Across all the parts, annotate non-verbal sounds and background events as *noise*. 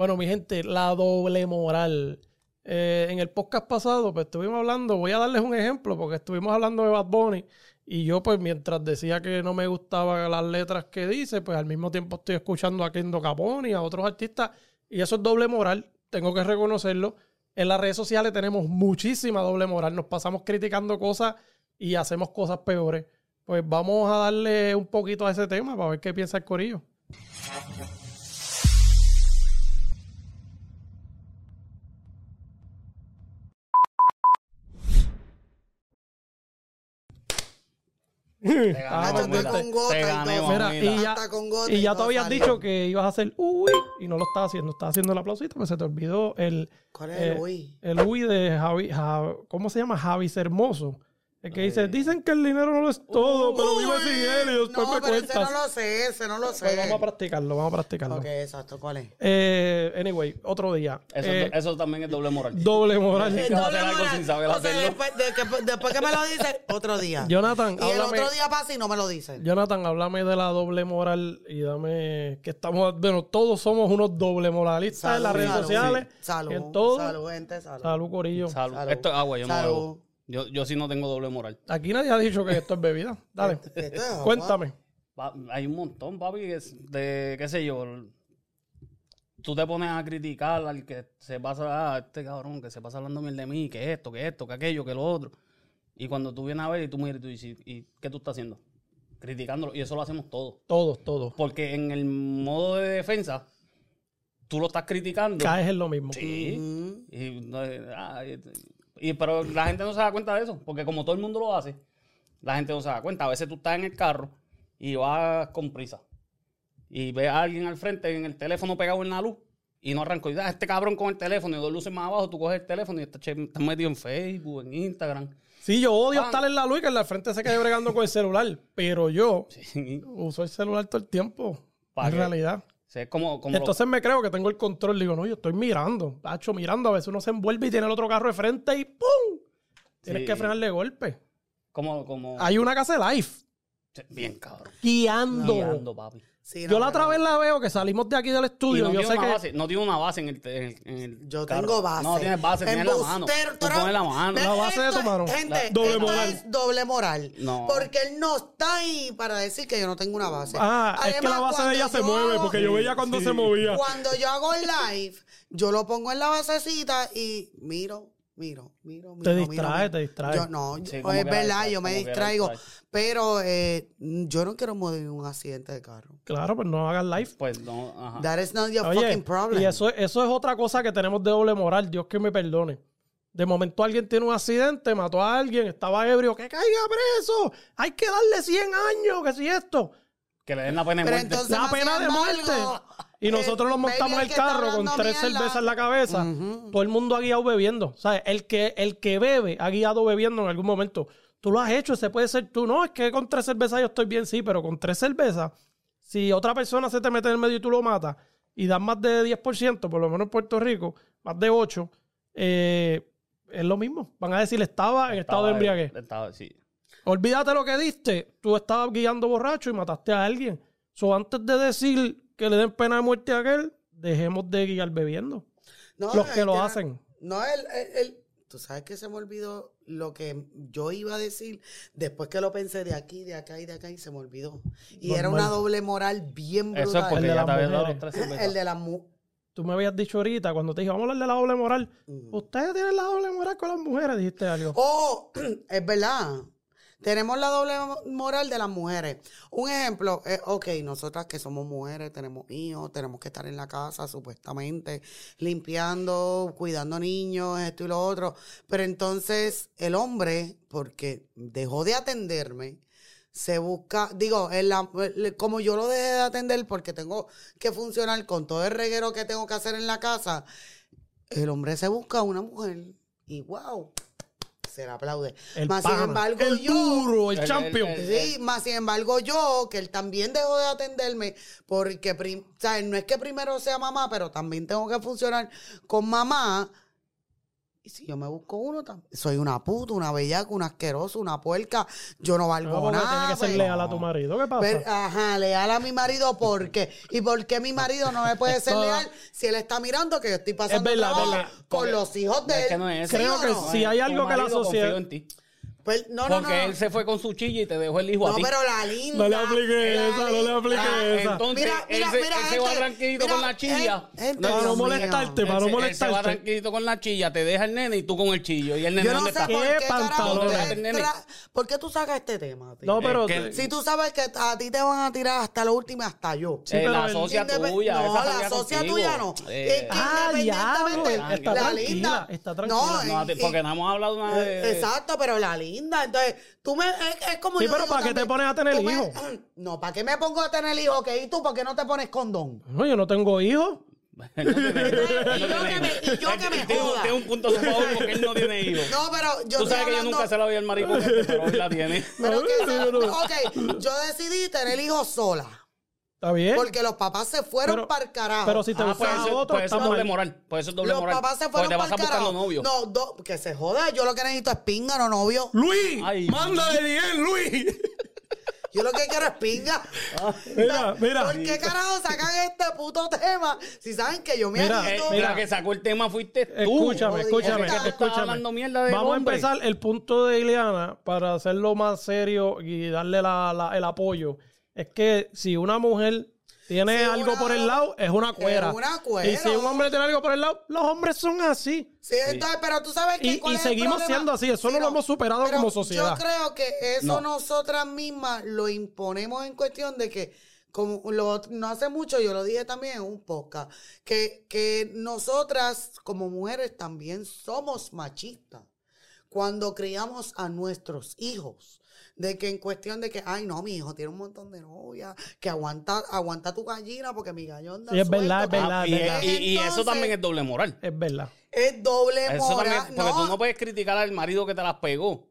Bueno, mi gente, la doble moral. Eh, en el podcast pasado, pues estuvimos hablando, voy a darles un ejemplo, porque estuvimos hablando de Bad Bunny. Y yo, pues, mientras decía que no me gustaban las letras que dice, pues al mismo tiempo estoy escuchando a Kendo Capone y a otros artistas. Y eso es doble moral, tengo que reconocerlo. En las redes sociales tenemos muchísima doble moral. Nos pasamos criticando cosas y hacemos cosas peores. Pues vamos a darle un poquito a ese tema para ver qué piensa el corillo. *laughs* Ah, con gota te y. Mira, ya, Hasta con gota y y ya todo tú habías dicho que ibas a hacer uy y no lo estás haciendo. Estás haciendo el aplausito, pues se te olvidó el, ¿Cuál es eh, el uy? el uy de Javi, Ja- ¿cómo se llama? Javis Hermoso. El que dice, dicen que el dinero no lo es todo, pero vive sin él y después no, me pero ese no lo sé, ese no lo Pues sé. vamos a practicarlo, vamos a practicarlo. Ok, exacto, ¿cuál es? Eh, anyway, otro día. Eso, Eh, eso también es doble moral. doble moral. *laughs* Doble hacer algo moral. sin saber O sea, después, de que, después que me lo dice, otro día. *laughs* Jonathan, y el otro día pasa y no me lo dice. Jonathan, háblame de la doble moral y dame que estamos, bueno, todos somos unos doble moralistas en las redes salud, sociales. sí. Salud, en todo. salud, gente, salud. Salud, Corillo. Salud. Salud. Esto es agua, yo no Salud. Yo, yo sí no tengo doble moral. Aquí nadie ha dicho que esto es bebida. Dale, Esto es agua. cuéntame. Pa- Hay un montón, papi, que es de, qué sé yo. Tú te pones a criticar al que se pasa, ah, este cabrón que se pasa hablando bien de mí, que esto, que esto, que aquello, que lo otro. Y cuando tú vienes a ver y tú miras y tú dices, ¿y qué tú estás haciendo? Criticándolo. Y eso lo hacemos todos. Todos, todos. Porque en el modo de defensa, tú lo estás criticando. Caes en lo mismo. Sí. Mm. Y, no, ah, y- y- pero la gente no se da cuenta de eso, porque como todo el mundo lo hace, la gente no se da cuenta. A veces tú estás en el carro y vas con prisa y ves a alguien al frente en el teléfono pegado en la luz y no arrancó. Y da este cabrón con el teléfono y dos luces más abajo, tú coges el teléfono y estás, estás metido en Facebook, en Instagram. Sí, yo odio Ah. estar en la luz y que en la frente se quede bregando con el celular, pero yo Sí. uso el celular todo el tiempo. ¿Pa' En qué? realidad. O sea, es como, como lo- Entonces me creo que tengo el control. Digo, no, yo estoy mirando. Tacho, mirando. A veces uno se envuelve y tiene el otro carro de frente y ¡pum! Tienes Sí. que frenarle de golpe. como, como Hay una que hace live. bien cabrón. Guiando. Guiando, papi. Sí, no, Yo la otra vez la veo que salimos de aquí del Y estudio. no, yo tiene sé una que. base, no tiene una base en el, en el- en el Yo carro. tengo base. No tienes base, tienes la mano. Tú pones la mano. La base de tu mano. Gente, La- doble esto moral. es doble moral. No. Porque él no está ahí para decir que yo no tengo una base. Ah, es que la Además, base de ella se mueve, porque yo veía cuando se movía. Cuando yo hago el live, yo lo pongo en la basecita y miro, miro, miro, miro. Te distrae, miro. te distrae. Yo no, Sí, yo- como es verdad, yo me distraigo. Pero eh, yo no quiero morir un accidente de carro. Claro, pues no hagas live. Pues no, ajá. That is not your Oye, fucking problem. y eso, eso es otra cosa que tenemos de doble moral. Dios que me perdone. De momento alguien tiene un accidente, mató a alguien, estaba ebrio, que caiga preso. Hay que darle 100 años, que si esto. Que le den la pena de muerte. entonces, La pena de muerte. Y nosotros eh, nos montamos en el carro con tres mierda. cervezas en la cabeza. Todo el mundo ha guiado bebiendo. ¿Sabes? El que, el que bebe ha guiado bebiendo en algún momento. Tú lo has hecho, ese puede ser tú. No, es que con tres cervezas yo estoy bien, sí, pero con tres cervezas, si otra persona se te mete en el medio y tú lo matas y das más de 10%, por lo menos en Puerto Rico, más de 8%, eh, es lo mismo. Van a decir, estaba en estado de embriaguez. Estaba, sí. Olvídate lo que diste. Tú estabas guiando borracho y mataste a alguien. So, antes de decir que le den pena de muerte a aquel, dejemos de guiar bebiendo. No, Los que lo hacen. No, él, él, él- Tú sabes que se me olvidó lo que yo iba a decir después que lo pensé de aquí, de acá y de acá y se me olvidó. Y era una doble moral bien brutal. Eso es El porque de ya las te habías dado mujeres. los tres cervezas. *laughs* El de la mu Tú me habías dicho ahorita, cuando te dije, vamos a hablar de la doble moral. Mm. Ustedes tienen la doble moral con las mujeres, dijiste algo. Oh, *clears throat* es verdad. Tenemos la doble moral de las mujeres. Un ejemplo es, ok, nosotras que somos mujeres, tenemos hijos, tenemos que estar en la casa supuestamente, limpiando, cuidando niños, esto y lo otro. Pero entonces el hombre, porque dejó de atenderme, se busca, digo, como yo lo dejé de atender porque tengo que funcionar con todo el reguero que tengo que hacer en la casa, el hombre se busca una mujer y wow, se le aplaude. El Más sin embargo, el yo, duro, el, El- champion. el- Sí, más sin embargo yo, que él también dejó de atenderme, porque, prim- o sea, no es que primero sea mamá, pero también tengo que funcionar con mamá, Y si yo me busco uno, soy una puta, una bellaca, una asquerosa, una puerca. Yo no valgo No, nada. tiene que ser leal a tu marido. ¿Qué pasa? Pero, ajá, leal a mi marido, ¿por qué? ¿Y por qué mi marido no me puede *laughs* ser leal si él está mirando que yo estoy pasando Es verdad, trabajo verdad. con Porque- los hijos de él? Es que no es. Creo que no? sí. hay algo que la sociedad- ti. Pues, no, no, Porque no. él se fue con su chilla y te dejó el hijo a No, ti. pero la linda. No le aplique la esa, no le linda. aplique Ah, esa. entonces Mira, él mira, se, mira, él se va gente, tranquilito mira, con la chilla. gente, gente, Para no molestarte, para no Él se- él se va molestarte. tranquilito con la chilla, te deja el nene y tú con el chillo. ¿Y el nene Yo no sé está? por ¿Qué pantalones? ¿Por qué tú sacas este tema? tío? No, pero. que- Si tú sabes que a ti te van a tirar hasta lo último y hasta yo. Sí, Eh, pero la socia tuya. No, la socia tuya no. Eh, Es Ah, independientemente, diablo, está la tranquila, linda. está tranquila. no, porque no hemos hablado nada de... Eh, Exacto, pero la linda. Entonces, tú me. Es, es como Sí, yo pero ¿para qué te pones a tener hijos? *clears throat* No, ¿para qué me pongo a tener hijos? Ok, ¿y tú por qué no te pones condón? No, yo no tengo hijos. Y yo que me- y yo que me *laughs* joda. Tiene un punto a su favor porque él no tiene hijos. No, pero yo. Tú sabes que yo nunca se la vi al maricón, este, pero hoy la tiene. Pero *laughs* que ok, yo decidí tener hijos sola. ¿Está bien? Porque los papás se fueron Pero- para el carajo. pero si te Ah, a eso, otro, pues es doble moral. Pues eso es doble los moral. papás se fueron te para vas a el buscando carajo. novio. No, do- que se joda. Yo lo que necesito es pinga, no novio. Luis, Ay. mándale bien, Luis. *laughs* Yo lo que quiero es pinga. Mira, mira. ¿Por qué carajo sacan este puto tema si saben que yo me Mira, Eh, la que sacó el tema fuiste tú. Escúchame, escúchame, escúchame. hablando mierda del Vamos hombre. a empezar el punto de Ileana para hacerlo más serio y darle la- la- el apoyo. Es que si una mujer tiene algo una- por el lado, es una cuera. Es una cuera. Y si un hombre tiene algo por el lado, los hombres son así. Sí, entonces, pero tú sabes que Y- y seguimos siendo así, eso no lo hemos superado pero como sociedad. Yo creo que eso No. nosotras mismas lo imponemos en cuestión de que, como lo, no hace mucho, yo lo dije también en un podcast, que, que nosotras como mujeres también somos machistas cuando criamos a nuestros hijos. De que en cuestión de que, ay, no, mi hijo tiene un montón de novias, que aguanta, aguanta tu gallina porque mi gallo anda Sí, es verdad, es verdad, Ah, es y, verdad. y- y eso también es doble moral. Es verdad. Es doble Eso moral. también, porque no, tú no puedes criticar al marido que te las pegó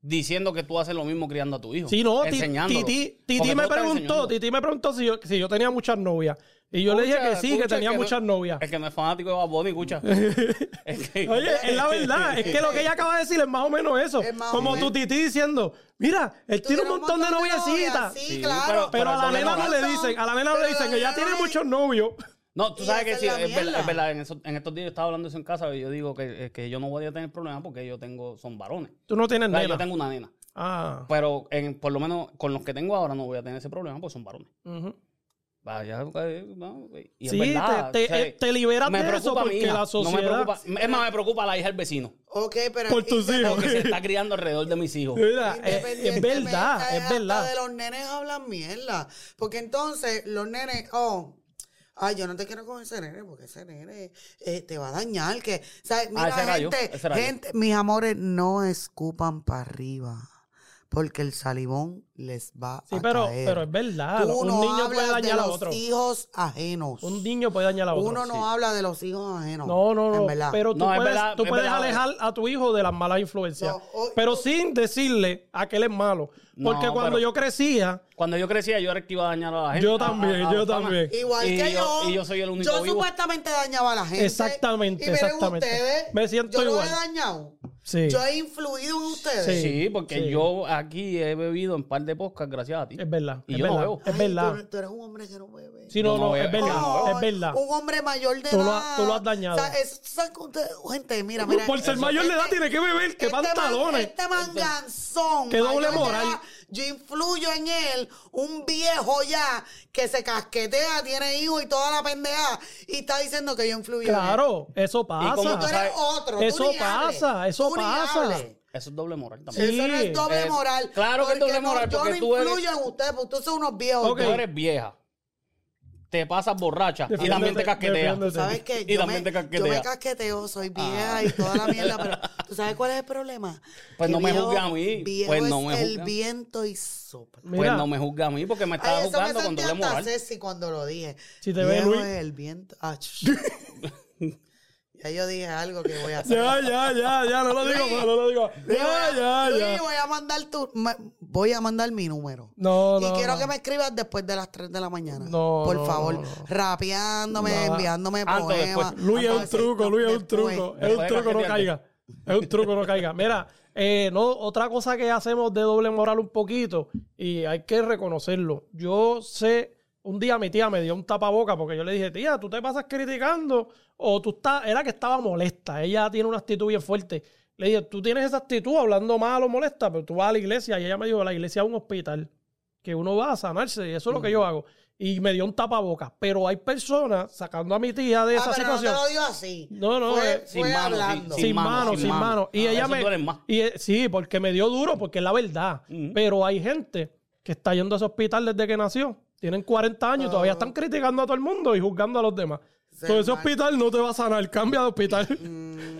diciendo que tú haces lo mismo criando a tu hijo. Sí, no. Titi, Titi me preguntó. Titi me preguntó si yo, si yo tenía muchas novias. Y yo le dije que Escucha, sí, que tenía muchas novias. El que no es fanático de Bad Bunny, escucha. *laughs* Es que- Oye, es la verdad, es que lo que ella acaba de decir es más o menos eso. Es Como menos. tu titi diciendo, mira, él tiene un montón de noviecitas. Sí, Sí, claro. pero- Pero a la nena no le dicen, a la nena no le dicen que ya tiene muchos novios. No, tú sabes que sí, es verdad, mierda. es verdad. En, eso- en estos días yo estaba hablando eso en casa y yo digo que, eh, que yo no voy a tener problemas porque yo tengo, son varones. Tú no tienes O sea, nena. yo tengo una nena. Ah. Pero en, por lo menos con los que tengo ahora no voy a tener ese problema porque son varones. ujú. Vaya, eh, no, y es Sí, verdad, te, o sea, te, te liberas me de eso porque la no sociedad... me preocupa, es más, me preocupa la hija del vecino. Ok, pero. Por tus hijos. Porque se está criando alrededor de mis hijos. Mira, es, verdad, es hasta verdad. de los nenes hablan mierda. Porque entonces los nenes, oh. Ay, yo no te quiero con ese nene porque ese nene eh, te va a dañar. Que, ¿sabes? Mira, Ah, yo, gente, gente, mis amores, no escupan para arriba. Porque el salivón les va Sí, a pero, caer. pero es verdad. Tú Un no niño puede de dañar a los otro. hijos ajenos. Un niño puede dañar a otro. Uno no sí. habla de los hijos ajenos. No, no, En no. verdad. Pero tú No, puedes, verdad, tú es puedes verdad. alejar a tu hijo de las malas influencias. No, pero sin decirle a que él es malo. No, Porque cuando pero- yo crecía, Cuando yo crecía, yo era el que iba a dañar a la gente. Yo también, a- a yo también. Igual Y que yo- yo. y yo soy el único Yo vivo. supuestamente dañaba a la gente. Exactamente, y miren exactamente. ustedes, Me siento yo lo igual. he dañado. sí, Yo he influido en ustedes. Sí. Porque yo aquí he bebido en par de podcasts gracias a ti. es verdad. Y es yo no verdad, veo. Es Ay, verdad. Tú, tú eres un hombre que no bebe. Sí, no, no no, es verdad. Es verdad. Un hombre mayor de Tú lo edad. has- tú lo has dañado. O sea, es- ¿sabes que usted- gente, mira, mira. Por ser eso- mayor de edad este- tiene que beber. ¿Qué este man- pantalones? este manganzón. Qué doble moral. edad, Yo influyo en él, un viejo ya que se casquetea, tiene hijos y toda la pendeja, y está diciendo que yo influyo en él. Claro, eso pasa. tú eres otro. tú Eso hables. pasa, eso Tú ni pasa. Eso es doble moral también. Sí. Eso no es doble Es- moral. claro que es porque doble no, moral, yo porque no tú eres- en ustedes, porque ustedes son unos viejos. Ok. Tú eres vieja. Te pasas borracha y también te casqueteas. ¿Sabes qué? Y Yo también me, te yo me casqueteas. casqueteo, soy vieja y toda la mierda, pero ¿tú sabes cuál es el problema? Pues Que no me juzgues a mí, Viejo pues no es me el viento y sopla. Pues no me juzga a mí porque me estaba Ay, eso me juzgando con sentí doble hasta moral. sexy cuando lo dije. Si te ve Viejo Luis. es el viento. Ah, *laughs* ya yo dije algo que voy a *laughs* hacer. ya, ya, ya, ya, no lo digo más, no lo digo. Ya, ya, ya. voy a mandar tu... me- voy a mandar mi número. No, y no. quiero no. que me escribas después de las 3 de la mañana. No, Por no, favor, no, no. rapeándome, No. enviándome poemas. después. Luis es un truco, Luis es un truco. Es un truco, no caiga. Es un truco, no caiga. Mira, eh, no, otra cosa que hacemos de doble moral un poquito, y hay que reconocerlo. Yo sé, un día mi tía me dio un tapaboca porque yo le dije, tía, tú te pasas criticando, o tú estás, era que estaba molesta. Ella tiene una actitud bien fuerte. Le dije, tú tienes esa actitud hablando mal o molesta, pero tú vas a la iglesia, y ella me dijo, la iglesia es un hospital, que uno va a sanarse, y eso es lo que yo hago. Y me dio un tapaboca. Pero hay personas sacando a mi tía de Ah, esa pero no situación. te lo digo así. No, no, Fue, eh, sin fue mano, hablando. sí. sin mano, mano, sin sin mano. Y Ah, ella me. Y, eh, sí, porque me dio duro, porque es la verdad. Pero hay gente que está yendo a ese hospital desde que nació. Tienen 40 años y todavía están criticando a todo el mundo y juzgando a los demás. Entonces ese hospital no te va a sanar, cambia de hospital.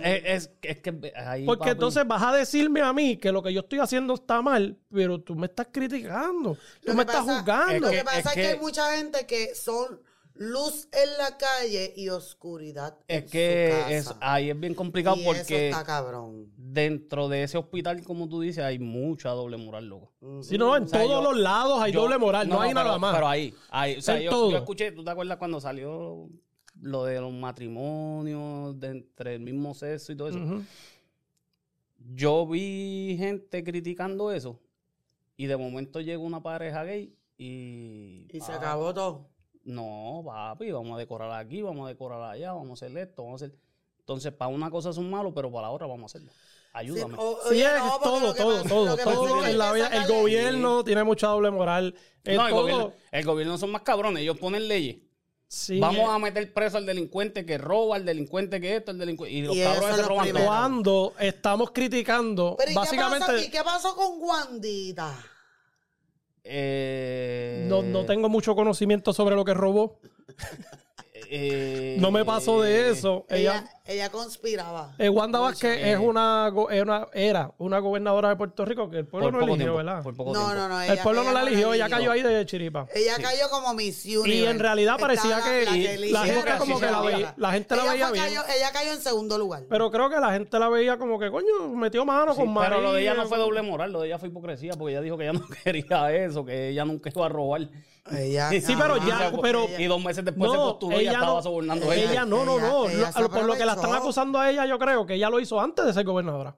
Es, es, es que ahí, Porque papi, entonces vas a decirme a mí que lo que yo estoy haciendo está mal, pero tú me estás criticando. Tú me estás juzgando. Lo que pasa es es que, que- hay mucha gente que son luz en la calle y oscuridad es en que su es, casa. ahí es bien complicado y eso porque está cabrón. dentro de ese hospital, como tú dices, hay mucha doble moral, loco. Si no, en O sea, todos yo- los lados hay Yo- doble moral, no, hay pero- nada más. Pero ahí, ahí o sea, En yo, todo. yo escuché, ¿tú te acuerdas cuando salió lo de los matrimonios de entre el mismo sexo y todo eso? Yo vi gente criticando eso y de momento llega una pareja gay y... Y se ah, acabó todo. No, papi, vamos a decorar aquí, vamos a decorar allá, vamos a hacer esto, vamos a hacer... Entonces, para una cosa son malos, pero para la otra vamos a hacerlo. Ayúdame. Sí, o- Sí, oye, es no, todo, todo, pasa- todo, todo es que hay en la vida. El gobierno tiene mucha doble moral. Es no, el todo. gobierno, el gobierno son más cabrones, ellos ponen leyes. Sí, Vamos a meter preso al delincuente que roba, al delincuente que esto, al delincuente. Y los Y cabrones es se roban todo. cuando estamos criticando, Pero ¿y qué, básicamente pasó, ¿y qué pasó con Wandita? Eh, no, no tengo mucho conocimiento sobre lo que robó. eh, No me pasó de eso. Ella, Ella, ella conspiraba. eh, Wanda. Vázquez es una, go- es una- era una gobernadora de Puerto Rico que el pueblo por no poco eligió, tiempo, ¿verdad? por poco No, tiempo. no, no. el ella- pueblo no la eligió, ella cayó ahí de chiripa. Ella cayó como Miss Universe. Y en realidad parecía que la, la eligieron, gente como sí, que la sí, veía- la gente la Ella veía fue bien. cayó- ella cayó en segundo lugar. Pero creo que la gente la veía como que, coño, metió mano Sí, con María. pero lo de ella no fue doble moral, lo de ella fue hipocresía, porque ella dijo que ella no *laughs* quería eso, que ella nunca iba a robar. Ella, Sí, pero ya, *laughs* pero- y dos meses después se No, postuló y ya ella estaba no, sobornando ella, gente. no, no, Ella- no. ella Lo- se por lo que la están acusando a ella, yo creo que ella lo hizo antes de ser gobernadora.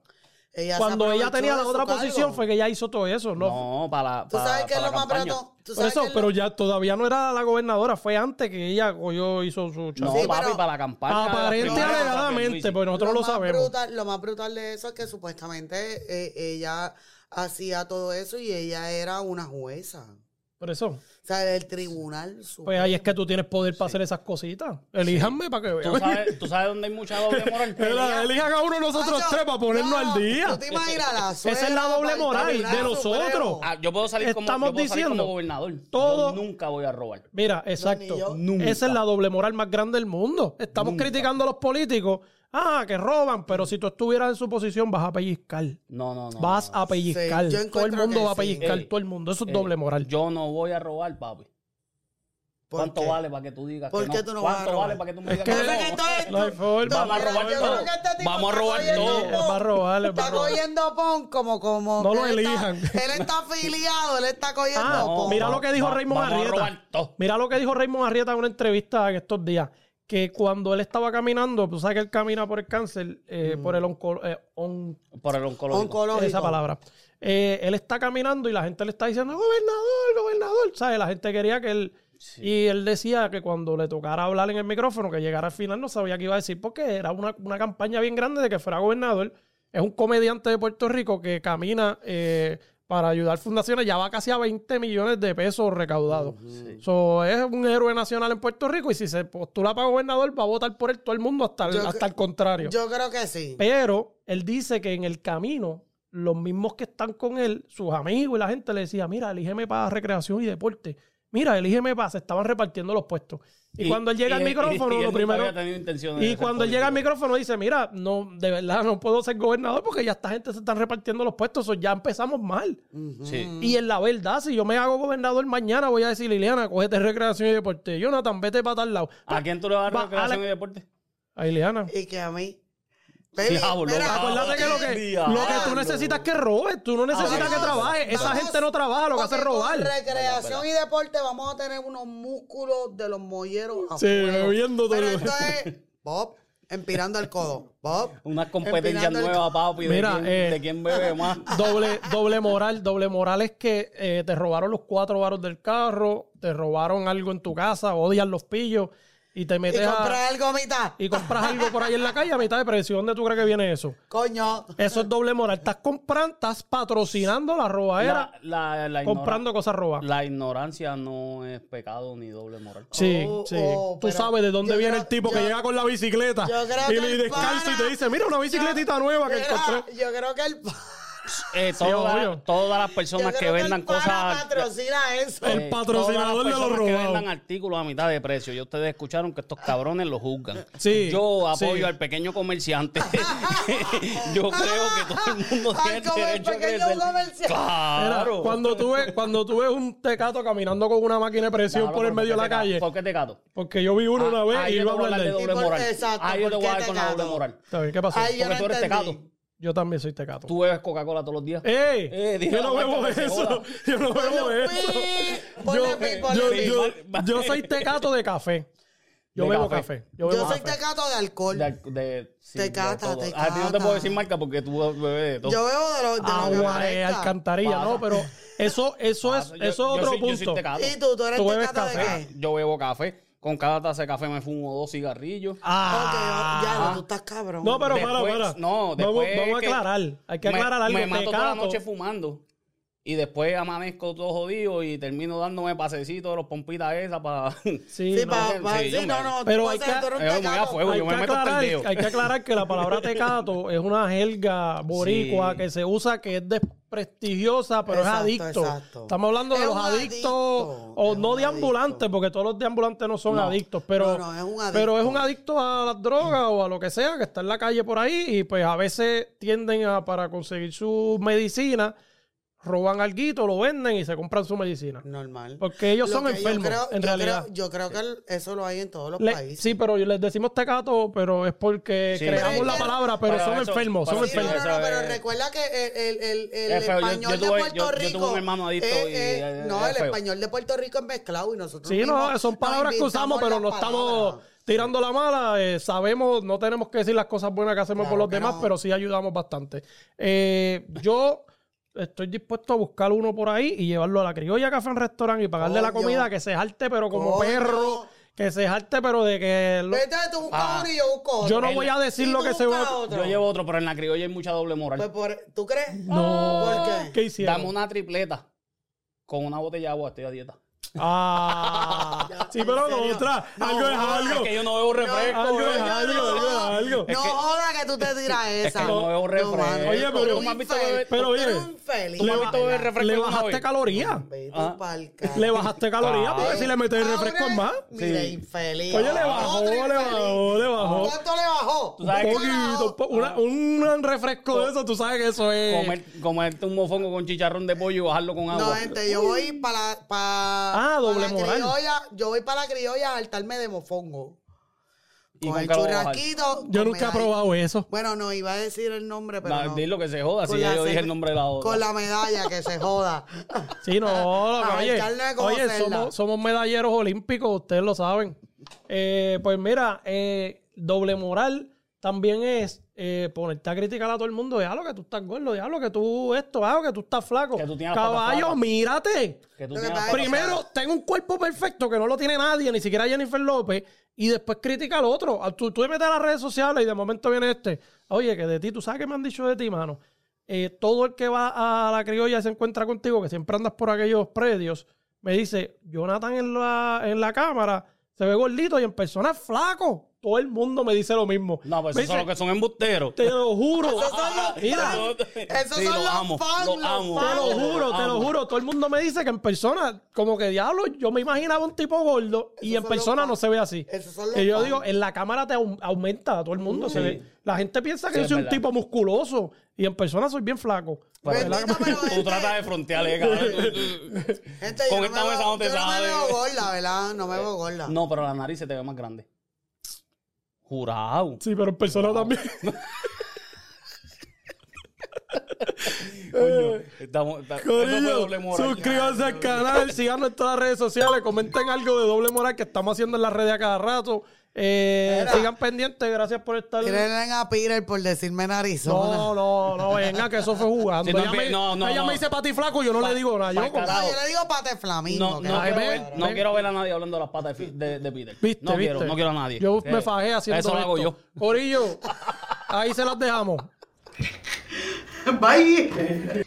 ella Cuando ella tenía la otra cargo. posición fue que ella hizo todo eso. No, No, para, Tú para, sabes que es para lo la más campaña. barato. Tú Por eso, pero lo- ya todavía no era la gobernadora, fue antes que ella cogió, hizo su chavo. No, Sí, papi, para la campaña. Aparente alegadamente, pues nosotros lo, sabemos. brutal- lo más brutal de eso es que supuestamente eh, ella hacía todo eso y ella era una jueza. Por eso. O sea, del tribunal. Pues supremo. ahí es que tú tienes poder para hacer esas cositas. Elíjanme para que ¿Tú vean. sabes, *laughs* ¿Tú sabes dónde hay mucha doble moral? Elijan a uno de nosotros tres para ponernos no, al día. ¿Tú te imaginas la *laughs* Esa es la doble moral de nosotros. Ah, yo puedo salir como, Estamos yo puedo salir diciendo como gobernador. todo- Yo nunca voy a robar. Mira, exacto. ni yo. Nunca. Esa es la doble moral más grande del mundo. Estamos Nunca. criticando a los políticos. Ah, que roban, pero si tú estuvieras en su posición vas a pellizcar. No, no, no. vas a pellizcar. Sí, todo el mundo que va a pellizcar. Todo el mundo. Eso es Eh, doble moral. Yo no voy a robar, papi. ¿Por ¿Cuánto qué? vale para que tú digas ¿Por que qué no? tú no vas a ¿Cuánto robar? vale para que tú me Es digas que- que Entonces, no? esto es- No hay forma. Vamos a robar todo. que este Vamos a está robar cogiendo todo. va a robar, Está cogiendo pon como, como. No lo él está- elijan. él está afiliado, él está cogiendo Ah, pon. mira lo que dijo Raymond vamos a Arrieta. robar todo. Mira lo que dijo Raymond Arrieta en una entrevista en estos días. Que cuando él estaba caminando, tú sabes que él camina por el cáncer, eh, por el onco, eh, on- Por el oncológico. Oncológico. esa palabra. Eh, él está caminando y la gente le está diciendo, gobernador, gobernador. ¿Sabes? La gente quería que él... Y él decía que cuando le tocara hablar en el micrófono, que llegara al final, no sabía qué iba a decir porque era una, una campaña bien grande de que fuera gobernador. Es un comediante de Puerto Rico que camina eh, para ayudar fundaciones. Ya va casi a 20 millones de pesos recaudados. So, es un héroe nacional en Puerto Rico y si se postula para gobernador va a votar por él todo el mundo hasta el, Yo hasta el contrario. Yo creo que sí. Pero él dice que en el camino, los mismos que están con él, sus amigos y la gente le decía, mira, elígeme para recreación y deporte. Mira, elígeme para, se estaban repartiendo los puestos. Y, cuando él llega al micrófono, y- y él lo primero... había tenido intenciones de Y cuando él llega al micrófono dice, mira, no, de verdad no puedo ser gobernador porque ya esta gente se están repartiendo los puestos, so ya empezamos mal. Sí. Y en la verdad, si yo me hago gobernador mañana, voy a decir, Liliana, cógete recreación y deporte. Jonathan, vete para tal lado. ¿A quién tú le vas a dar recreación y deporte? A Liliana. Y que a mí. Baby, Diablo, mira, cabrón. Acuérdate que lo que, lo que tú necesitas es que robes, tú no necesitas que trabajes. Esa vamos, gente no trabaja, lo que hace es robar. Con recreación y deporte vamos a tener unos músculos de los molleros. Sí, bebiendo todo. Pero esto es Bob, empirando el codo. Bob. Unas competencias empinando el nuevas, papi, de, Mira, quién, eh, de quién bebe más. *laughs* Doble, doble moral, doble moral es que eh, te robaron los cuatro varos del carro, te robaron algo en tu casa, odias los pillos y te Y metes a, comprar algo a mitad. y compras algo por ahí en la calle a mitad de precio. ¿Dónde tú crees que viene eso? Coño. Eso es doble moral. Estás comprando, estás patrocinando la robadera, La, la, la ignora- comprando cosas robadas. La ignorancia no es pecado ni doble moral. Sí, Oh, sí. oh, Tú sabes de dónde viene creo- el tipo que llega con la bicicleta yo creo y que le el descalza y te dice, mira una bicicletita nueva que Mira, encontré. yo creo que el Eh, Sí, todas, las personas que vendan el cosas. patrocina eso. El eh, patrocinador de los personas que robados. vendan artículos a mitad de precio. Y ustedes escucharon que estos cabrones lo juzgan. Sí, Yo apoyo sí. al pequeño comerciante. *laughs* Yo creo que todo el mundo Al tiene comer- derecho a pequeño crecer. comerciante. Mira, Claro. cuando tú ves, cuando tú ves un tecato caminando con una máquina de presión Claro, por el medio de ¿por la calle, ca- ¿Por qué te cato? porque yo vi uno una vez y iba a hablar de doble ¿Y por- moral. exacto, Ahí yo te voy a qué dar con la tecato? doble moral. ¿Qué pasó? Porque tú eres tecato. Yo también soy tecato. Tú bebes Coca-Cola todos los días. ¡Ey! Eh, dije yo no bebo eso. Yo no bebo eso. ponle Yo, pi, ponle yo, pi. yo, Va- yo soy tecato de café. Yo De bebo café. café. Yo, bebo soy café. tecato de alcohol. De, de, sí, de Tecata, todo. tecata. A ti no te puedo decir marca porque tú bebes de todo. Yo bebo de los de lo que Agua de parezca. alcantarilla, Pasa. no, pero eso, eso es, Yo- eso es yo otro soy- yo soy punto. tecato. ¿Y tú? ¿Tú eres Tú bebes tecato de café. qué? Yo bebo café. Con cada taza de café me fumo dos cigarrillos. Ah, Ok, ya, no, tú estás cabrón. No, pero para, Después- para. no, vamos, después vamos a que aclarar. Hay que me- aclarar algo. Me mato toda la noche fumando. Y después amanezco todo jodido y termino dándome pasecitos de los pompitas esas para... *laughs* Sí, Sí, no. pa, sí, pa- sí, me- no, no. pero hay a que- me a me aclarar, que aclarar que la palabra *laughs* tecato es una jerga boricua Sí. que se usa que es desprestigiosa, pero Exacto, es adicto. exacto. Estamos hablando de los adictos, adicto, o no de ambulantes, porque todos los de ambulantes no son No. adictos, pero, No, no, es un adicto. pero es un adicto a las drogas o a lo que sea, que está en la calle por ahí y pues a veces tienden a, para conseguir su medicina, roban alguito, lo venden y se compran su medicina. Normal. Porque ellos Lo son que yo enfermos, creo- en yo realidad. Creo, yo creo que el- eso lo hay en todos los Le- países. sí, pero les decimos tecato, pero es porque Sí, creamos pero la palabra, pero pero son eso- enfermos, pero son Sí, sí, no, enfermos. no, no, eso pero recuerda que el, el, el, el Es feo, yo- español yo de tuve- Puerto yo- yo Rico. tuve un hermano adicto eh, y- eh, es- no, es el feo. español de Puerto Rico es mezclado y nosotros. Sí, no, son palabras que usamos, pero no estamos tirando la mala. eh, sabemos, no tenemos que decir las cosas buenas que hacemos Claro por los demás, no. pero sí ayudamos bastante. Eh, yo estoy dispuesto a buscar uno por ahí y llevarlo a la criolla café en restaurante y pagarle la comida que se jarte, pero como Coño. perro, que se jarte, pero de que... lo- Vete, tú buscas Ah. uno y yo busco otro. yo no el- voy a decir lo que se va... otro. Yo llevo otro, pero en la criolla hay mucha doble moral. Pues por- ¿Tú crees? No, ¿Por qué? ¿qué hicieron? Dame una tripleta con una botella de agua, estoy a dieta. Ah, sí, pero ¿en serio? otra, No, algo es no, algo. Es que yo no bebo refresco. algo es bebé. algo, algo es algo. No joda que tú te tiras esa. que no bebo refresco. Oye, pero- eres ¿tú me has un visto infeliz. beber- pero oye, ¿tú me has visto beber refresco Le bajaste calorías. Ah. Le bajaste calorías porque si le metes el refresco en más. Mire, Sí. infeliz. Oye, le bajó, le bajó, le bajó. ¿Cuánto le bajó? Tú sabes Un poquito, un po- una- un refresco de eso, tú sabes que eso es. Comer, comerte un mofongo con chicharrón de pollo y bajarlo con No, agua. gente, yo voy para pa, Ah, doble moral. criolla. Yo voy para la criolla a hartarme de mofongo. ¿Y con con el lo churrasquito. Yo nunca he probado eso. Bueno, no, iba a decir el nombre, pero no. Dilo que se joda, Con si ya yo dije el nombre de la otra. Con la medalla, que se joda. *laughs* Sí, no, *laughs* lo oye, somos medalleros olímpicos, ustedes lo saben. Eh, pues mira, eh, doble moral también es eh, ponerte a criticar a todo el mundo. Déjalo que tú estás gordo, déjalo que tú esto, déjalo que tú estás flaco. Que tú Caballo, mírate. Que tú Primero, tengo un cuerpo perfecto que no lo tiene nadie, ni siquiera Jennifer López, y después critica al otro. Ah, Tú, tú te metes a las redes sociales y de momento viene este. Oye, que de ti, tú sabes que me han dicho de ti, mano. Eh, todo el que va a la criolla y se encuentra contigo, que siempre andas por aquellos predios, me dice, Jonathan en la, en la cámara se ve gordito y en persona es flaco. Todo el mundo me dice lo mismo. No, pues Me esos son los que son embusteros. Te lo juro. Esos son los Mira, fans. Esos Sí, son los los amo, fans, los los amo. Te lo juro, te lo juro. Todo el mundo me dice que en persona, como que diablo, yo me imaginaba un tipo gordo y en son persona no se ve así. Esos son los Y yo fans. digo, en la cámara te au- aumenta a todo el mundo. Se ve. La gente piensa que Sí, yo soy un tipo musculoso y en persona soy bien flaco. Pero- pero Tú tratas de frontearle, cabrón. *laughs* Gente, Con yo esta no me mesa veo- no te yo no me veo gorda, ¿verdad? No me veo gorda. No, pero la nariz se te ve más grande. Jurado. Sí, pero en persona también. *laughs* Coño, estamos, estamos, Corillo, no suscríbanse al canal, síganos en todas las redes sociales, comenten algo de doble moral que estamos haciendo en las redes a cada rato. Eh, sigan pendientes, gracias por estar. Creen a Peter por decirme narizona. No, no, no, venga, que eso fue jugando. No, ella me, no, no, ella no. me dice pati flaco y yo no le digo nada. Yo yo le digo pate flamingo. No, quiero, ver, no quiero ver a nadie hablando de las patas de, de, de Peter. Viste, no viste. quiero, no quiero a nadie. Yo me fajé haciendo Eso lo hago esto. yo. Corillo, ahí se las dejamos. *laughs* Bye.